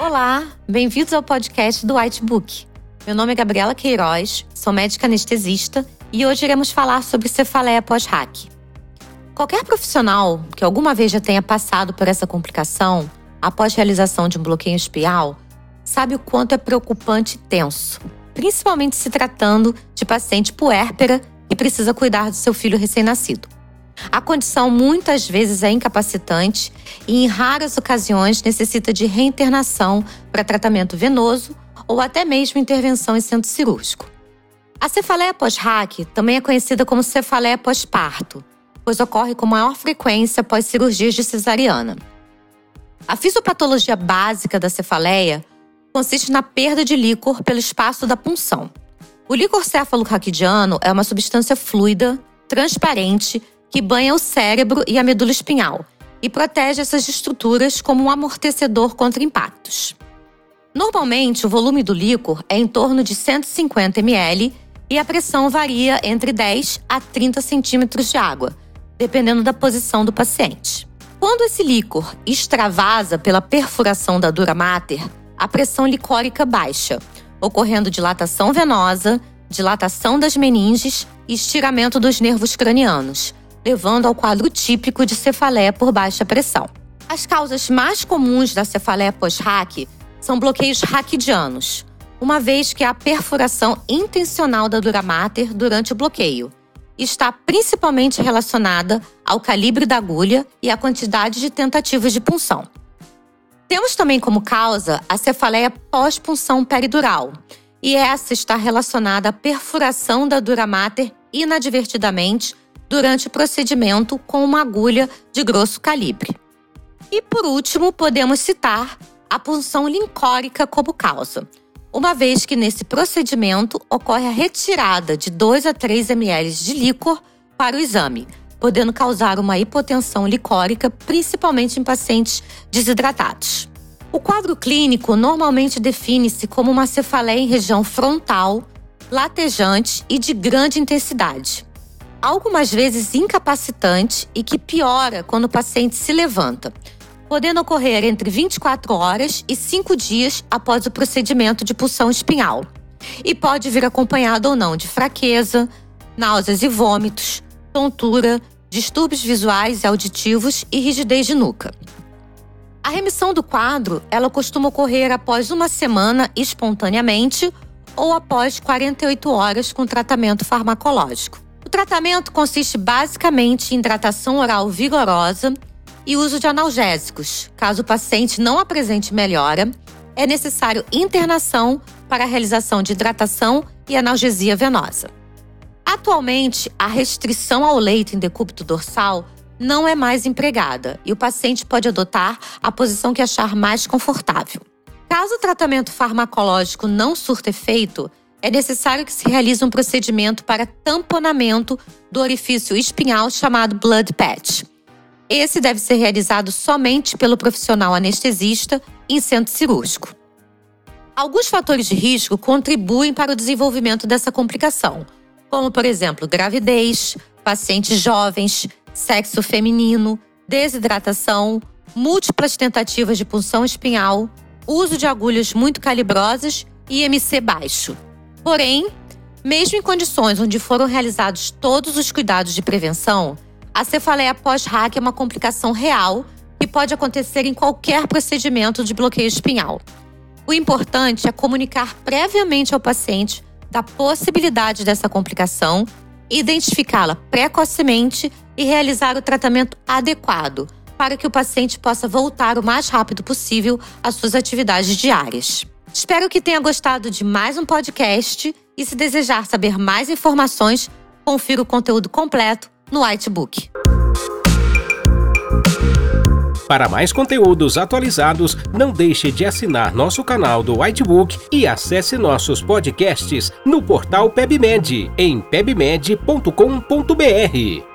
Olá, bem-vindos ao podcast do Whitebook. Meu nome é Gabriela Queiroz, sou médica anestesista e hoje iremos falar sobre cefaleia pós-hack. Qualquer profissional que alguma vez já tenha passado por essa complicação após realização de um bloqueio espial sabe o quanto é preocupante e tenso, principalmente se tratando de paciente puérpera e precisa cuidar do seu filho recém-nascido. A condição muitas vezes é incapacitante e, em raras ocasiões, necessita de reinternação para tratamento venoso ou até mesmo intervenção em centro cirúrgico. A cefaleia pós-RAC também é conhecida como cefaleia pós-parto, pois ocorre com maior frequência após cirurgias de cesariana. A fisiopatologia básica da cefaleia consiste na perda de líquor pelo espaço da punção. O líquor céfalo-raquidiano é uma substância fluida, transparente, que banha o cérebro e a medula espinhal e protege essas estruturas como um amortecedor contra impactos. Normalmente, o volume do líquor é em torno de 150 ml e a pressão varia entre 10 a 30 centímetros de água, dependendo da posição do paciente. Quando esse líquor extravasa pela perfuração da dura mater, a pressão licórica baixa, ocorrendo dilatação venosa, dilatação das meninges e estiramento dos nervos cranianos, levando ao quadro típico de cefaleia por baixa pressão. As causas mais comuns da cefaleia pós-RAC são bloqueios raquidianos, uma vez que há perfuração intencional da dura mater durante o bloqueio. Está principalmente relacionada ao calibre da agulha e à quantidade de tentativas de punção. Temos também como causa a cefaleia pós-punção peridural, e essa está relacionada à perfuração da dura mater inadvertidamente durante o procedimento com uma agulha de grosso calibre. E por último, podemos citar a punção lincórica como causa, uma vez que nesse procedimento ocorre a retirada de 2 a 3 ml de líquor para o exame, podendo causar uma hipotensão licórica, principalmente em pacientes desidratados. O quadro clínico normalmente define-se como uma cefaleia em região frontal, latejante e de grande intensidade. Algumas vezes incapacitante e que piora quando o paciente se levanta, podendo ocorrer entre 24 horas e 5 dias após o procedimento de pulsão espinhal. E pode vir acompanhado ou não de fraqueza, náuseas e vômitos, tontura, distúrbios visuais e auditivos e rigidez de nuca. A remissão do quadro, ela costuma ocorrer após uma semana espontaneamente ou após 48 horas com tratamento farmacológico. Tratamento consiste basicamente em hidratação oral vigorosa e uso de analgésicos. Caso o paciente não apresente melhora, é necessário internação para a realização de hidratação e analgesia venosa. Atualmente, a restrição ao leito em decúbito dorsal não é mais empregada e o paciente pode adotar a posição que achar mais confortável. Caso o tratamento farmacológico não surta efeito, é necessário que se realize um procedimento para tamponamento do orifício espinhal chamado blood patch. Esse deve ser realizado somente pelo profissional anestesista em centro cirúrgico. Alguns fatores de risco contribuem para o desenvolvimento dessa complicação, como, por exemplo, gravidez, pacientes jovens, sexo feminino, desidratação, múltiplas tentativas de punção espinhal, uso de agulhas muito calibrosas e IMC baixo. Porém, mesmo em condições onde foram realizados todos os cuidados de prevenção, a cefaleia pós-hack é uma complicação real que pode acontecer em qualquer procedimento de bloqueio espinhal. O importante é comunicar previamente ao paciente da possibilidade dessa complicação, identificá-la precocemente e realizar o tratamento adequado para que o paciente possa voltar o mais rápido possível às suas atividades diárias. Espero que tenha gostado de mais um podcast e se desejar saber mais informações, confira o conteúdo completo no Whitebook. Para mais conteúdos atualizados, não deixe de assinar nosso canal do Whitebook e acesse nossos podcasts no portal PebMed em pebmed.com.br.